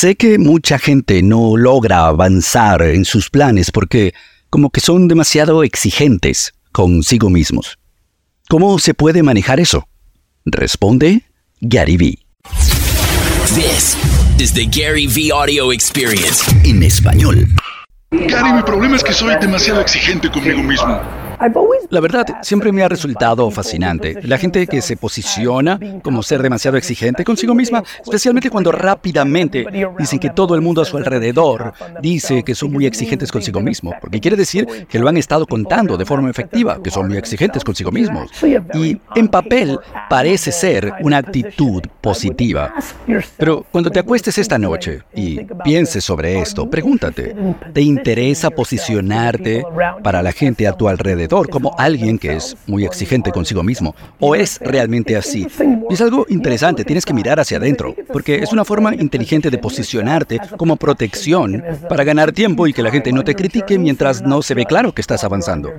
Sé que mucha gente no logra avanzar en sus planes porque como que son demasiado exigentes consigo mismos. ¿Cómo se puede manejar eso? Responde Gary Vee. This is the Gary V Audio Experience. En español. Gary, mi problema es que soy demasiado exigente conmigo mismo. La verdad, siempre me ha resultado fascinante. La gente que se posiciona como ser demasiado exigente consigo misma, especialmente cuando rápidamente dicen que todo el mundo a su alrededor dice que son muy exigentes consigo mismo, porque quiere decir que lo han estado contando de forma efectiva, que son muy exigentes consigo mismos. Y en papel parece ser una actitud positiva. Pero cuando te acuestes esta noche y pienses sobre esto, pregúntate, ¿te interesa posicionarte para la gente a tu alrededor? como alguien que es muy exigente consigo mismo. ¿O es realmente así? Y es algo interesante, tienes que mirar hacia adentro, porque es una forma inteligente de posicionarte como protección para ganar tiempo y que la gente no te critique mientras no se ve claro que estás avanzando.